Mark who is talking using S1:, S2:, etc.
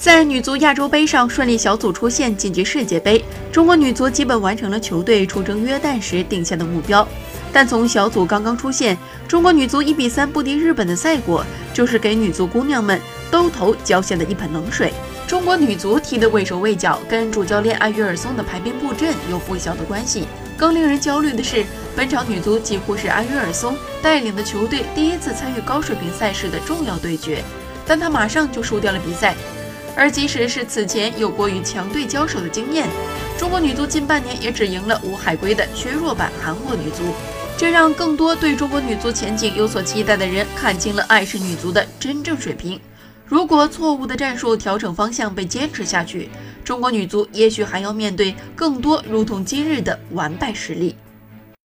S1: 在女足亚洲杯上顺利小组出线晋级世界杯，中国女足基本完成了球队出征约旦时定下的目标。但从小组刚刚出现，中国女足一比三不敌日本的赛果，就是给女足姑娘们兜头浇下的一盆冷水。中国女足踢得畏手畏脚，跟主教练艾约尔松的排兵布阵有不小的关系。更令人焦虑的是，本场女足几乎是艾约尔松带领的球队第一次参与高水平赛事的重要对决，但他马上就输掉了比赛。而即使是此前有过与强队交手的经验，中国女足近半年也只赢了吴海归的削弱版韩国女足，这让更多对中国女足前景有所期待的人看清了爱式女足的真正水平。如果错误的战术调整方向被坚持下去，中国女足也许还要面对更多如同今日的完败实力。